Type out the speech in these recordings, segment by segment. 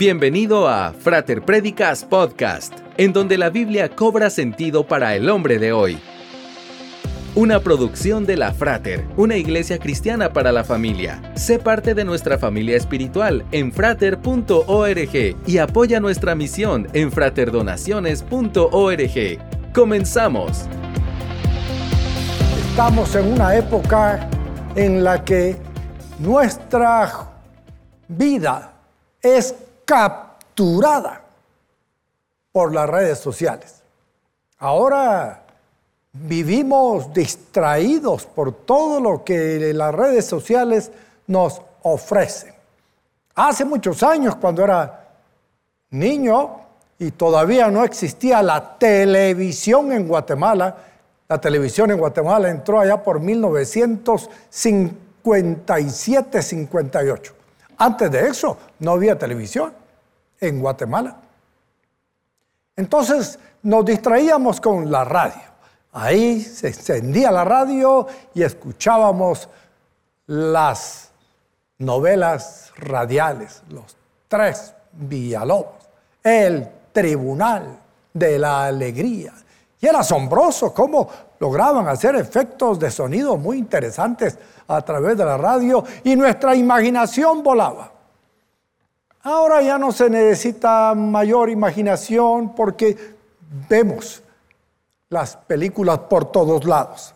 Bienvenido a Frater Predicas Podcast, en donde la Biblia cobra sentido para el hombre de hoy. Una producción de la Frater, una iglesia cristiana para la familia. Sé parte de nuestra familia espiritual en frater.org y apoya nuestra misión en fraterdonaciones.org. Comenzamos. Estamos en una época en la que nuestra vida es capturada por las redes sociales. Ahora vivimos distraídos por todo lo que las redes sociales nos ofrecen. Hace muchos años, cuando era niño y todavía no existía la televisión en Guatemala, la televisión en Guatemala entró allá por 1957-58. Antes de eso no había televisión en Guatemala. Entonces nos distraíamos con la radio. Ahí se encendía la radio y escuchábamos las novelas radiales, los tres Villalobos, el Tribunal de la Alegría. Y era asombroso cómo lograban hacer efectos de sonido muy interesantes a través de la radio y nuestra imaginación volaba. Ahora ya no se necesita mayor imaginación porque vemos las películas por todos lados.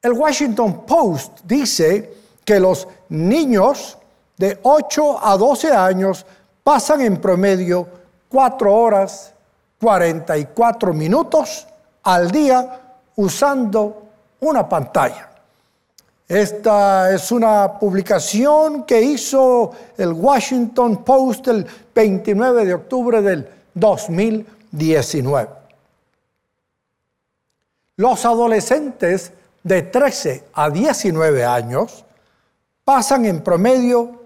El Washington Post dice que los niños de 8 a 12 años pasan en promedio 4 horas 44 minutos al día usando una pantalla. Esta es una publicación que hizo el Washington Post el 29 de octubre del 2019. Los adolescentes de 13 a 19 años pasan en promedio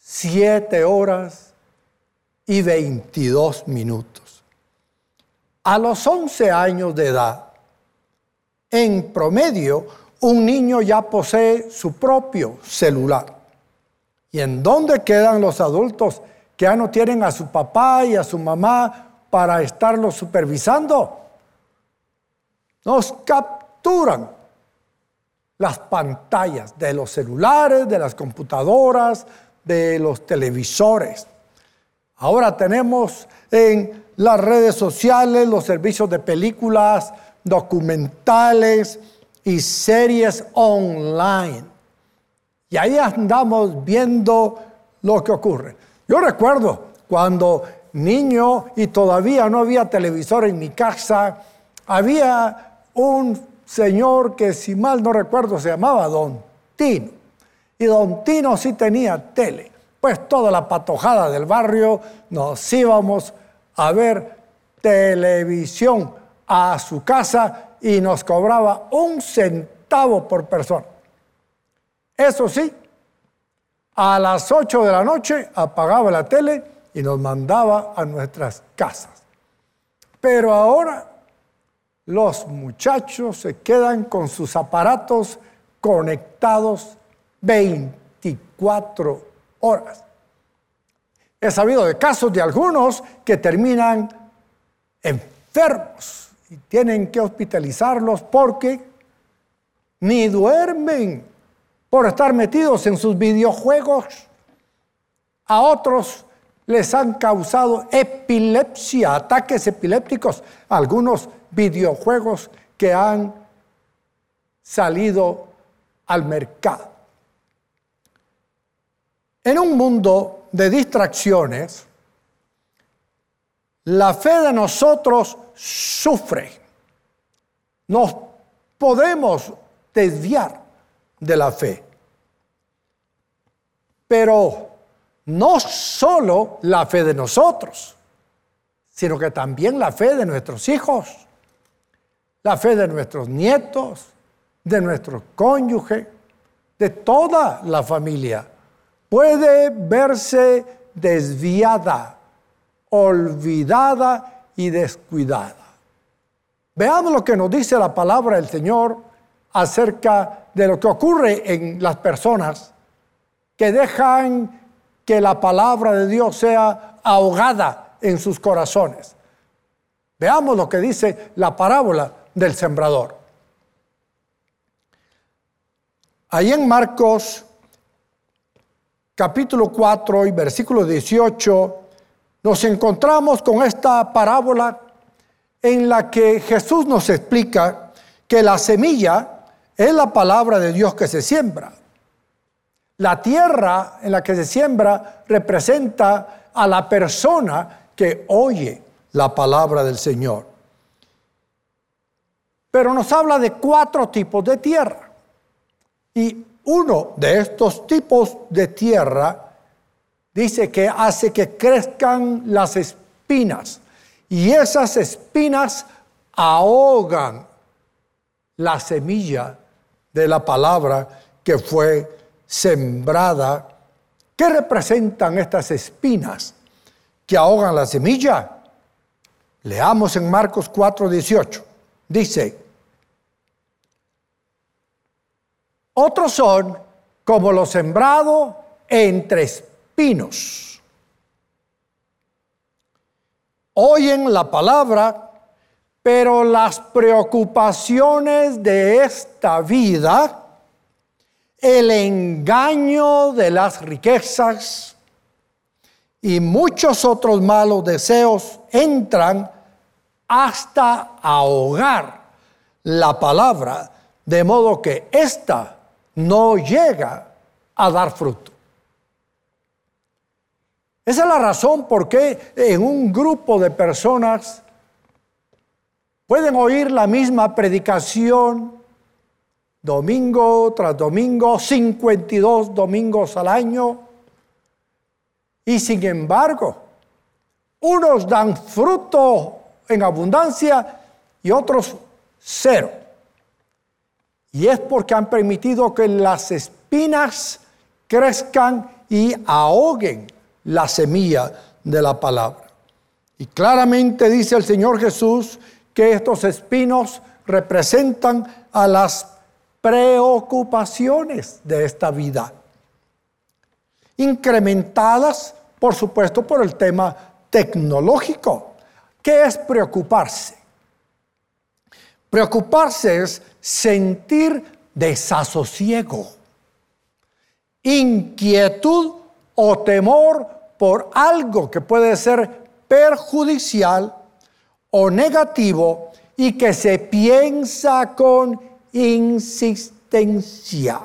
7 horas y 22 minutos. A los 11 años de edad, en promedio, un niño ya posee su propio celular. ¿Y en dónde quedan los adultos que ya no tienen a su papá y a su mamá para estarlos supervisando? Nos capturan las pantallas de los celulares, de las computadoras, de los televisores. Ahora tenemos en las redes sociales los servicios de películas, documentales, y series online. Y ahí andamos viendo lo que ocurre. Yo recuerdo cuando niño y todavía no había televisor en mi casa, había un señor que si mal no recuerdo se llamaba Don Tino. Y Don Tino sí tenía tele. Pues toda la patojada del barrio nos íbamos a ver televisión a su casa y nos cobraba un centavo por persona. Eso sí, a las 8 de la noche apagaba la tele y nos mandaba a nuestras casas. Pero ahora los muchachos se quedan con sus aparatos conectados 24 horas. He sabido de casos de algunos que terminan enfermos y tienen que hospitalizarlos porque ni duermen por estar metidos en sus videojuegos. A otros les han causado epilepsia, ataques epilépticos, algunos videojuegos que han salido al mercado. En un mundo de distracciones, la fe de nosotros sufre. Nos podemos desviar de la fe. Pero no solo la fe de nosotros, sino que también la fe de nuestros hijos, la fe de nuestros nietos, de nuestro cónyuge, de toda la familia, puede verse desviada olvidada y descuidada. Veamos lo que nos dice la palabra del Señor acerca de lo que ocurre en las personas que dejan que la palabra de Dios sea ahogada en sus corazones. Veamos lo que dice la parábola del sembrador. Ahí en Marcos capítulo 4 y versículo 18 nos encontramos con esta parábola en la que Jesús nos explica que la semilla es la palabra de Dios que se siembra. La tierra en la que se siembra representa a la persona que oye la palabra del Señor. Pero nos habla de cuatro tipos de tierra. Y uno de estos tipos de tierra dice que hace que crezcan las espinas. Y esas espinas ahogan la semilla de la palabra que fue sembrada. ¿Qué representan estas espinas que ahogan la semilla? Leamos en Marcos 4:18. Dice, otros son como lo sembrado entre Oyen la palabra, pero las preocupaciones de esta vida el engaño de las riquezas y muchos otros malos deseos entran hasta ahogar la palabra, de modo que ésta no llega a dar fruto. Esa es la razón por qué en un grupo de personas pueden oír la misma predicación, domingo tras domingo, 52 domingos al año. Y sin embargo, unos dan fruto en abundancia y otros cero. Y es porque han permitido que las espinas crezcan y ahoguen la semilla de la palabra. Y claramente dice el Señor Jesús que estos espinos representan a las preocupaciones de esta vida, incrementadas, por supuesto, por el tema tecnológico. ¿Qué es preocuparse? Preocuparse es sentir desasosiego, inquietud o temor por algo que puede ser perjudicial o negativo y que se piensa con insistencia.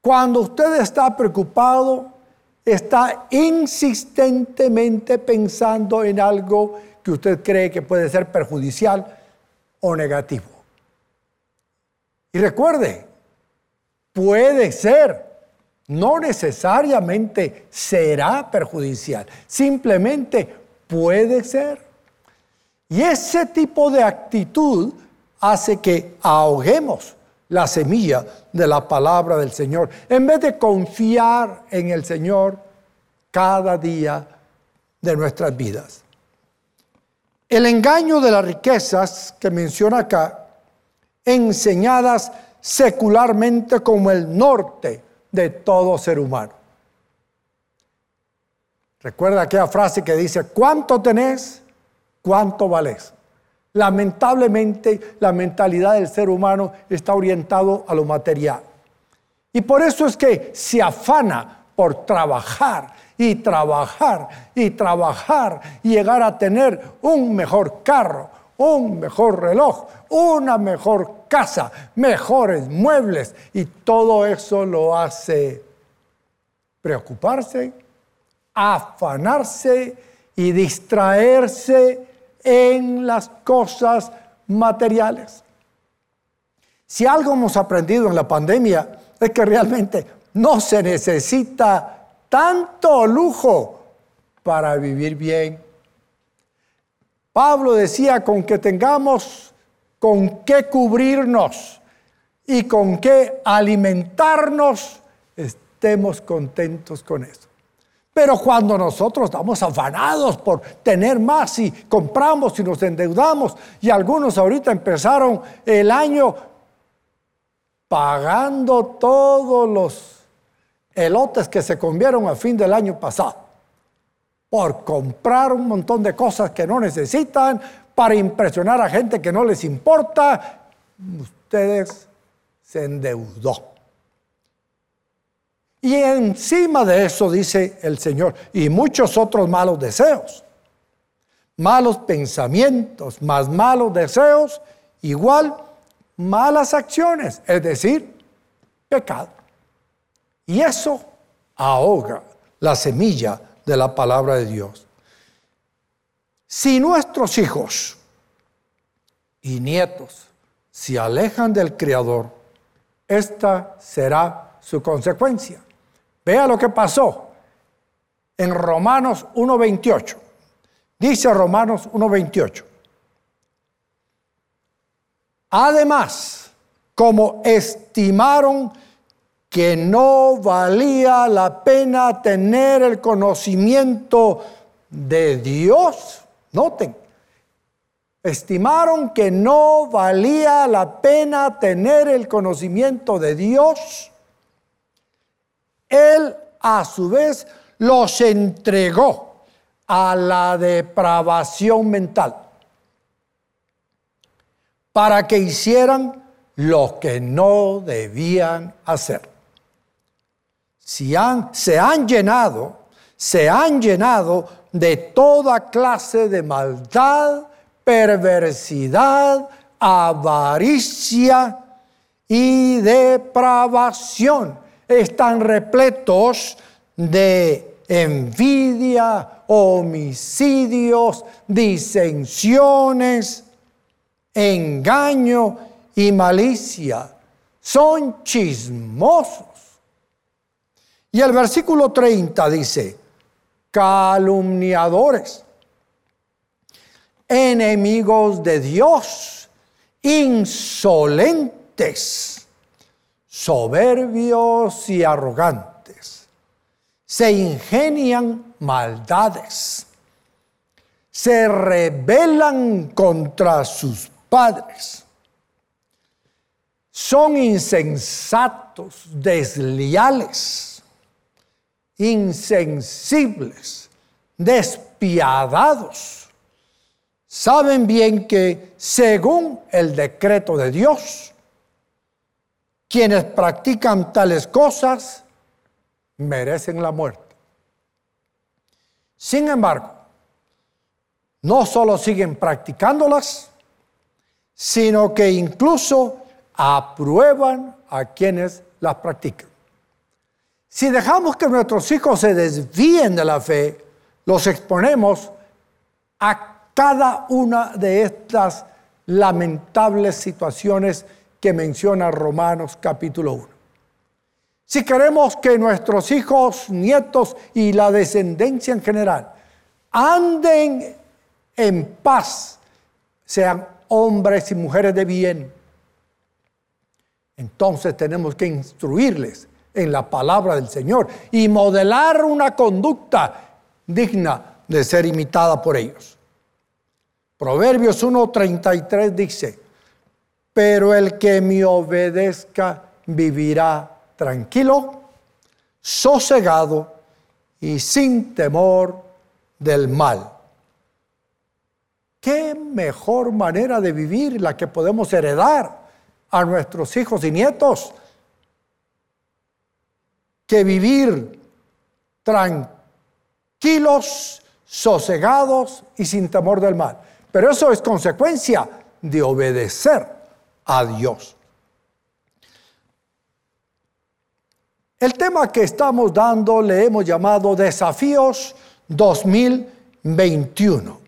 Cuando usted está preocupado, está insistentemente pensando en algo que usted cree que puede ser perjudicial o negativo. Y recuerde, puede ser, no necesariamente será perjudicial, simplemente puede ser. Y ese tipo de actitud hace que ahoguemos la semilla de la palabra del Señor, en vez de confiar en el Señor cada día de nuestras vidas. El engaño de las riquezas que menciona acá, enseñadas secularmente como el norte de todo ser humano. Recuerda aquella frase que dice, ¿cuánto tenés? ¿Cuánto valés? Lamentablemente, la mentalidad del ser humano está orientado a lo material. Y por eso es que se afana por trabajar y trabajar y trabajar y llegar a tener un mejor carro, un mejor reloj, una mejor casa, mejores muebles y todo eso lo hace preocuparse, afanarse y distraerse en las cosas materiales. Si algo hemos aprendido en la pandemia es que realmente no se necesita tanto lujo para vivir bien. Pablo decía con que tengamos con qué cubrirnos y con qué alimentarnos, estemos contentos con eso. Pero cuando nosotros estamos afanados por tener más y compramos y nos endeudamos, y algunos ahorita empezaron el año pagando todos los elotes que se comieron a fin del año pasado por comprar un montón de cosas que no necesitan, para impresionar a gente que no les importa, ustedes se endeudó. Y encima de eso dice el Señor, y muchos otros malos deseos, malos pensamientos, más malos deseos, igual malas acciones, es decir, pecado. Y eso ahoga la semilla de la palabra de Dios. Si nuestros hijos y nietos se alejan del Creador, esta será su consecuencia. Vea lo que pasó en Romanos 1.28. Dice Romanos 1.28. Además, como estimaron que no valía la pena tener el conocimiento de Dios, Noten, estimaron que no valía la pena tener el conocimiento de Dios. Él a su vez los entregó a la depravación mental para que hicieran lo que no debían hacer. Si han, se han llenado, se han llenado de toda clase de maldad, perversidad, avaricia y depravación. Están repletos de envidia, homicidios, disensiones, engaño y malicia. Son chismosos. Y el versículo 30 dice, calumniadores, enemigos de Dios, insolentes, soberbios y arrogantes. Se ingenian maldades, se rebelan contra sus padres, son insensatos, desleales insensibles, despiadados. Saben bien que según el decreto de Dios, quienes practican tales cosas merecen la muerte. Sin embargo, no solo siguen practicándolas, sino que incluso aprueban a quienes las practican. Si dejamos que nuestros hijos se desvíen de la fe, los exponemos a cada una de estas lamentables situaciones que menciona Romanos capítulo 1. Si queremos que nuestros hijos, nietos y la descendencia en general anden en paz, sean hombres y mujeres de bien, entonces tenemos que instruirles en la palabra del Señor y modelar una conducta digna de ser imitada por ellos. Proverbios 1.33 dice, pero el que me obedezca vivirá tranquilo, sosegado y sin temor del mal. ¿Qué mejor manera de vivir la que podemos heredar a nuestros hijos y nietos? Que vivir tranquilos, sosegados y sin temor del mal. Pero eso es consecuencia de obedecer a Dios. El tema que estamos dando le hemos llamado Desafíos 2021.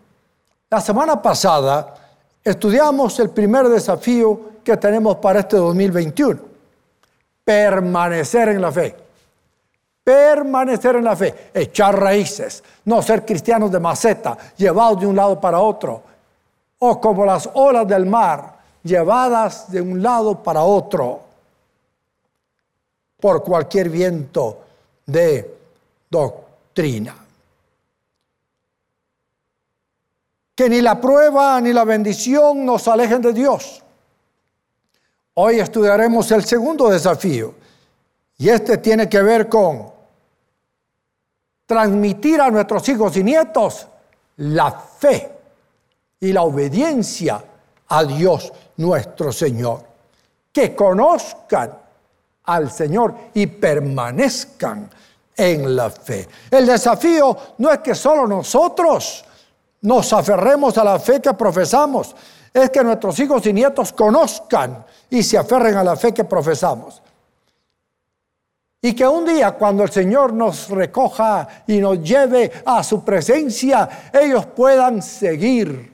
La semana pasada estudiamos el primer desafío que tenemos para este 2021, permanecer en la fe permanecer en la fe, echar raíces, no ser cristianos de maceta, llevados de un lado para otro, o como las olas del mar, llevadas de un lado para otro por cualquier viento de doctrina. Que ni la prueba ni la bendición nos alejen de Dios. Hoy estudiaremos el segundo desafío Y este tiene que ver con transmitir a nuestros hijos y nietos la fe y la obediencia a Dios nuestro Señor. Que conozcan al Señor y permanezcan en la fe. El desafío no es que solo nosotros nos aferremos a la fe que profesamos, es que nuestros hijos y nietos conozcan y se aferren a la fe que profesamos. Y que un día cuando el Señor nos recoja y nos lleve a su presencia, ellos puedan seguir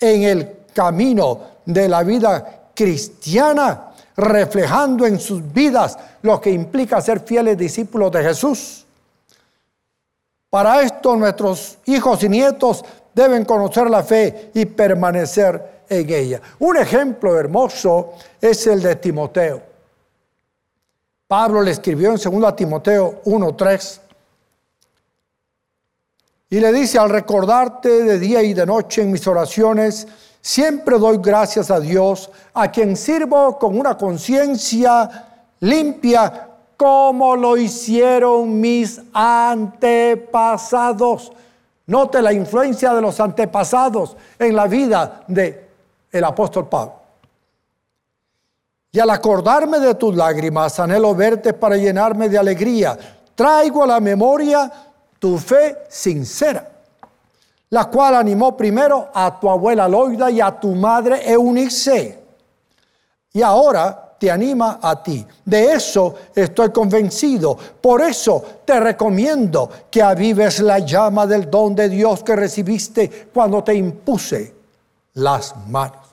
en el camino de la vida cristiana, reflejando en sus vidas lo que implica ser fieles discípulos de Jesús. Para esto nuestros hijos y nietos deben conocer la fe y permanecer en ella. Un ejemplo hermoso es el de Timoteo. Pablo le escribió en 2 Timoteo 1:3 y le dice, al recordarte de día y de noche en mis oraciones, siempre doy gracias a Dios, a quien sirvo con una conciencia limpia como lo hicieron mis antepasados. Note la influencia de los antepasados en la vida de el apóstol Pablo. Y al acordarme de tus lágrimas, anhelo verte para llenarme de alegría. Traigo a la memoria tu fe sincera, la cual animó primero a tu abuela Loida y a tu madre Eunice. Y ahora te anima a ti. De eso estoy convencido. Por eso te recomiendo que avives la llama del don de Dios que recibiste cuando te impuse las manos.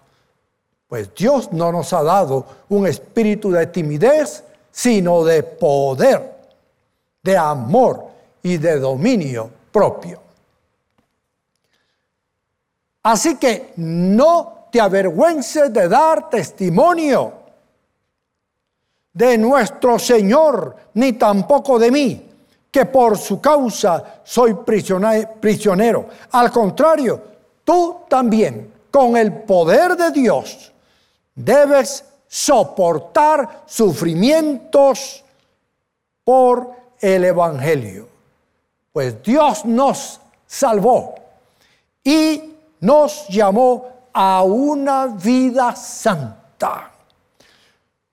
Pues Dios no nos ha dado un espíritu de timidez, sino de poder, de amor y de dominio propio. Así que no te avergüences de dar testimonio de nuestro Señor, ni tampoco de mí, que por su causa soy prisionero. Al contrario, tú también, con el poder de Dios, debes soportar sufrimientos por el Evangelio. Pues Dios nos salvó y nos llamó a una vida santa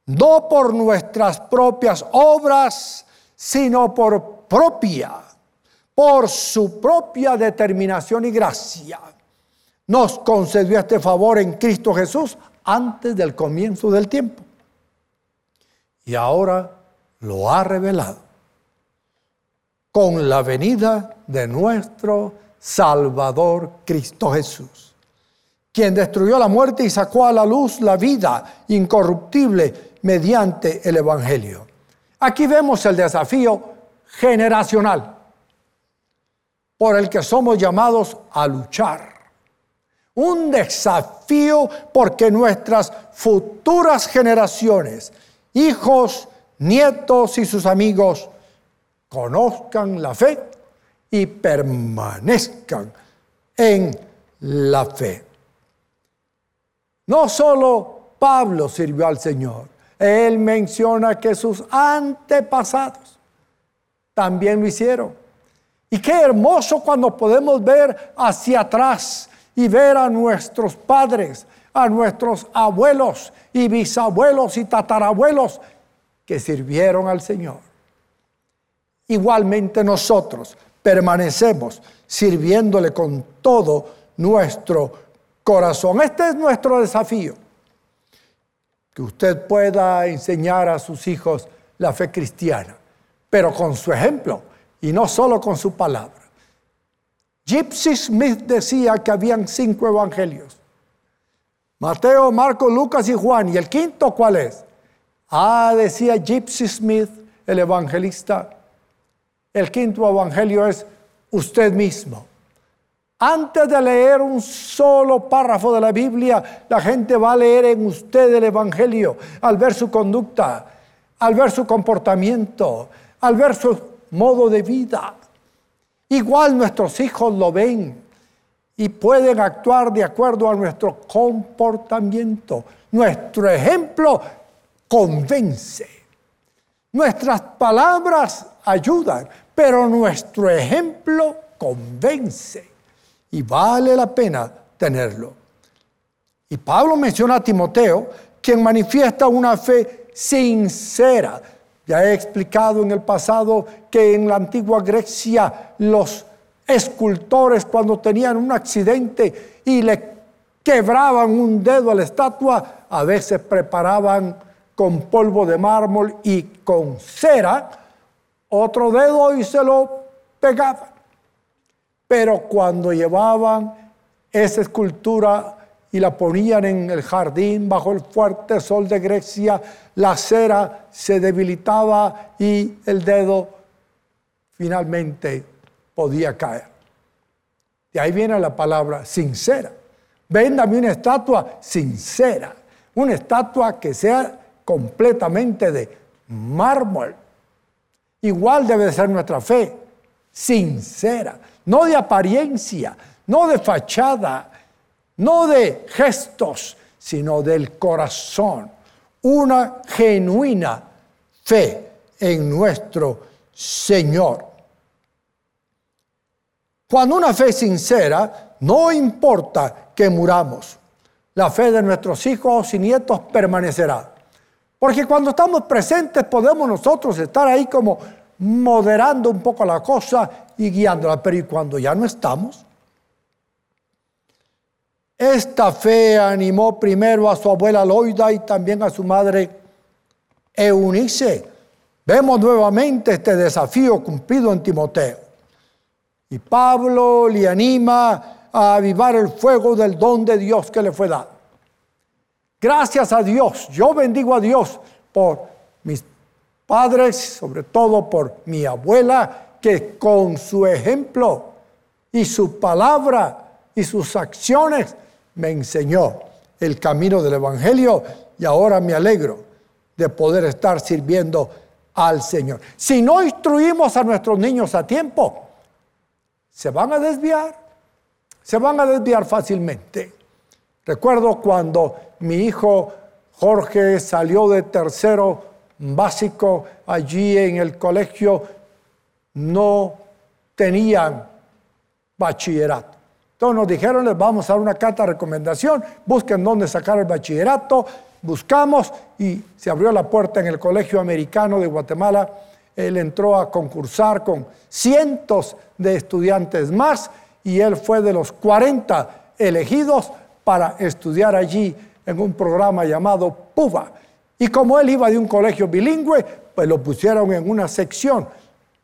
no por nuestras propias obras, sino por propia, por su propia determinación y gracia. Nos concedió este favor en Cristo Jesús antes del comienzo del tiempo. Y ahora lo ha revelado con la venida de nuestro Salvador Cristo Jesús, quien destruyó la muerte y sacó a la luz la vida incorruptible mediante el Evangelio. Aquí vemos el desafío generacional por el que somos llamados a luchar. Un desafío porque nuestras futuras generaciones, hijos, nietos y sus amigos, conozcan la fe y permanezcan en la fe. No solo Pablo sirvió al Señor, él menciona que sus antepasados también lo hicieron. Y qué hermoso cuando podemos ver hacia atrás y ver a nuestros padres, a nuestros abuelos y bisabuelos y tatarabuelos que sirvieron al Señor. Igualmente nosotros permanecemos sirviéndole con todo nuestro corazón. Este es nuestro desafío que usted pueda enseñar a sus hijos la fe cristiana, pero con su ejemplo y no solo con su palabra. Gypsy Smith decía que habían cinco evangelios. Mateo, Marco, Lucas y Juan. ¿Y el quinto cuál es? Ah, decía Gypsy Smith, el evangelista. El quinto evangelio es usted mismo. Antes de leer un solo párrafo de la Biblia, la gente va a leer en usted el Evangelio al ver su conducta, al ver su comportamiento, al ver su modo de vida. Igual nuestros hijos lo ven y pueden actuar de acuerdo a nuestro comportamiento. Nuestro ejemplo convence. Nuestras palabras ayudan, pero nuestro ejemplo convence y vale la pena tenerlo. Y Pablo menciona a Timoteo, quien manifiesta una fe sincera. Ya he explicado en el pasado que en la antigua Grecia los escultores cuando tenían un accidente y le quebraban un dedo a la estatua, a veces preparaban con polvo de mármol y con cera otro dedo y se lo pegaban. Pero cuando llevaban esa escultura y la ponían en el jardín bajo el fuerte sol de Grecia, la cera se debilitaba y el dedo finalmente podía caer. De ahí viene la palabra sincera. Véndame una estatua sincera, una estatua que sea completamente de mármol. Igual debe ser nuestra fe, sincera, no de apariencia, no de fachada, no de gestos, sino del corazón. Una genuina fe en nuestro Señor. Cuando una fe sincera, no importa que muramos, la fe de nuestros hijos y nietos permanecerá. Porque cuando estamos presentes podemos nosotros estar ahí como moderando un poco la cosa y guiándola, pero cuando ya no estamos? Esta fe animó primero a su abuela Loida y también a su madre Eunice. Vemos nuevamente este desafío cumplido en Timoteo. Y Pablo le anima a avivar el fuego del don de Dios que le fue dado. Gracias a Dios, yo bendigo a Dios por mis padres, sobre todo por mi abuela, que con su ejemplo y su palabra y sus acciones me enseñó el camino del Evangelio y ahora me alegro de poder estar sirviendo al Señor. Si no instruimos a nuestros niños a tiempo, se van a desviar, se van a desviar fácilmente. Recuerdo cuando mi hijo Jorge salió de tercero básico allí en el colegio, no tenían bachillerato. Entonces nos dijeron, les vamos a dar una carta de recomendación, busquen dónde sacar el bachillerato, buscamos y se abrió la puerta en el Colegio Americano de Guatemala. Él entró a concursar con cientos de estudiantes más y él fue de los 40 elegidos para estudiar allí en un programa llamado PUVA. Y como él iba de un colegio bilingüe, pues lo pusieron en una sección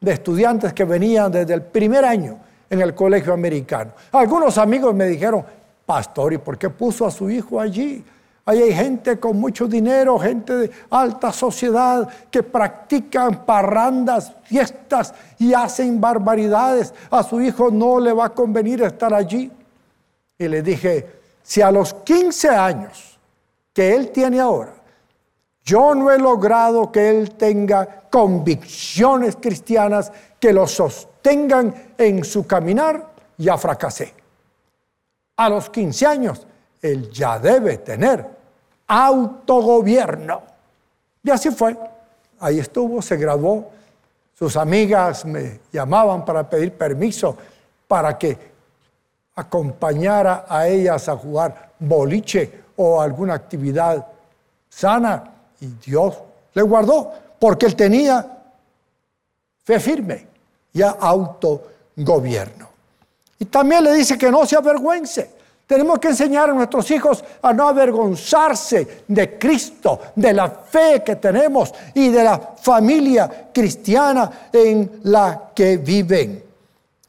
de estudiantes que venían desde el primer año en el colegio americano. Algunos amigos me dijeron, pastor, ¿y por qué puso a su hijo allí? Ahí hay gente con mucho dinero, gente de alta sociedad que practican parrandas, fiestas y hacen barbaridades. A su hijo no le va a convenir estar allí. Y le dije, si a los 15 años que él tiene ahora, yo no he logrado que él tenga convicciones cristianas que lo sostengan en su caminar, ya fracasé. A los 15 años, él ya debe tener autogobierno. Y así fue. Ahí estuvo, se graduó. Sus amigas me llamaban para pedir permiso para que acompañara a ellas a jugar boliche o alguna actividad sana y Dios le guardó porque él tenía fe firme y autogobierno. Y también le dice que no se avergüence. Tenemos que enseñar a nuestros hijos a no avergonzarse de Cristo, de la fe que tenemos y de la familia cristiana en la que viven.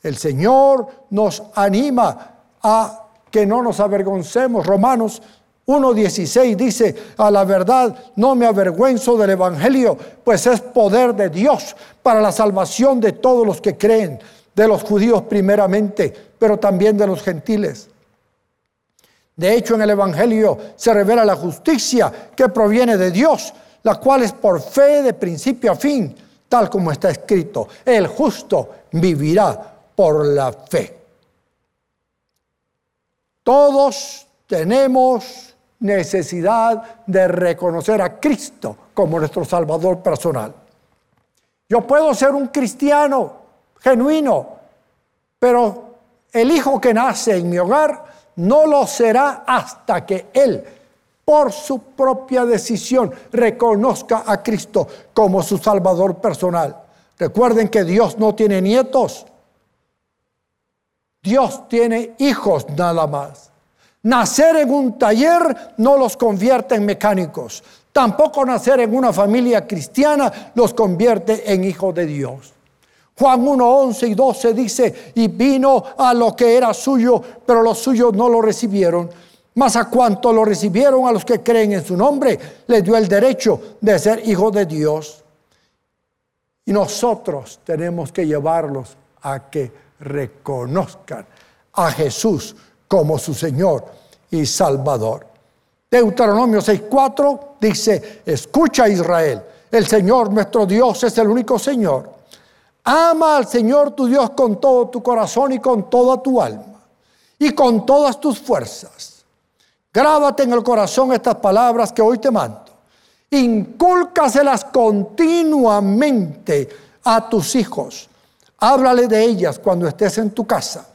El Señor nos anima a que no nos avergoncemos. Romanos 1.16 dice, a la verdad no me avergüenzo del Evangelio, pues es poder de Dios para la salvación de todos los que creen, de los judíos primeramente, pero también de los gentiles. De hecho, en el Evangelio se revela la justicia que proviene de Dios, la cual es por fe de principio a fin, tal como está escrito. El justo vivirá por la fe. Todos tenemos necesidad de reconocer a Cristo como nuestro Salvador personal. Yo puedo ser un cristiano genuino, pero el hijo que nace en mi hogar no lo será hasta que él, por su propia decisión, reconozca a Cristo como su Salvador personal. Recuerden que Dios no tiene nietos. Dios tiene hijos nada más. Nacer en un taller no los convierte en mecánicos. Tampoco nacer en una familia cristiana los convierte en hijos de Dios. Juan 1, 11 y 12 dice, y vino a lo que era suyo, pero los suyos no lo recibieron. Mas a cuanto lo recibieron a los que creen en su nombre, les dio el derecho de ser hijos de Dios. Y nosotros tenemos que llevarlos a que reconozcan a Jesús como su Señor y Salvador. Deuteronomio 6:4 dice, escucha Israel, el Señor nuestro Dios es el único Señor. Ama al Señor tu Dios con todo tu corazón y con toda tu alma y con todas tus fuerzas. Grábate en el corazón estas palabras que hoy te mando. Incúlcaselas continuamente a tus hijos. Háblale de ellas cuando estés en tu casa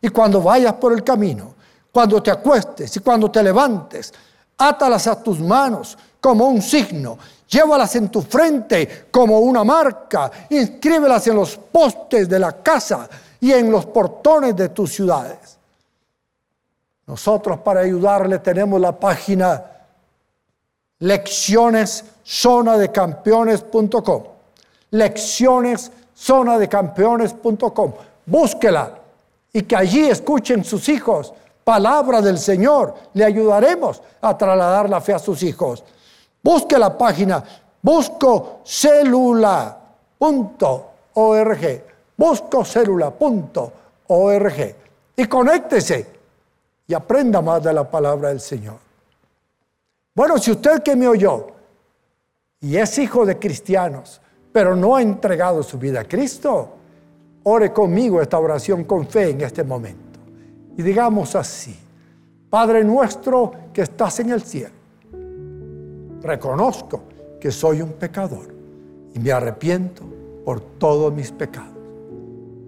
y cuando vayas por el camino, cuando te acuestes y cuando te levantes. Átalas a tus manos como un signo Llévalas en tu frente como una marca. Inscríbelas en los postes de la casa y en los portones de tus ciudades. Nosotros para ayudarle tenemos la página lecciones zona. Lecciones. Búsquela y que allí escuchen sus hijos palabra del Señor. Le ayudaremos a trasladar la fe a sus hijos. Busque la página buscocelula.org. Buscocelula.org. Y conéctese y aprenda más de la palabra del Señor. Bueno, si usted que me oyó y es hijo de cristianos, pero no ha entregado su vida a Cristo, ore conmigo esta oración con fe en este momento. Y digamos así, Padre nuestro que estás en el cielo reconozco que soy un pecador y me arrepiento por todos mis pecados.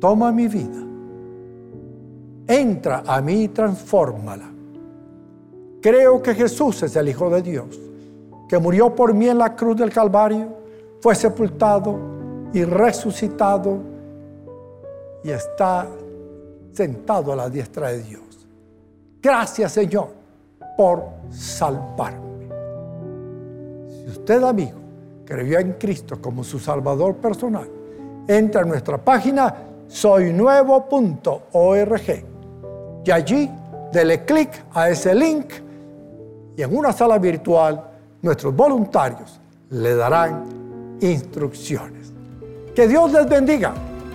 Toma mi vida, entra a mí y transfórmala. Creo que Jesús es el Hijo de Dios, que murió por mí en la cruz del Calvario, fue sepultado y resucitado y está sentado a la diestra de Dios. Gracias Señor por salvarme usted, amigo, creyó en Cristo como su Salvador personal, entra a nuestra página soynuevo.org y allí dele clic a ese link y en una sala virtual nuestros voluntarios le darán instrucciones. Que Dios les bendiga.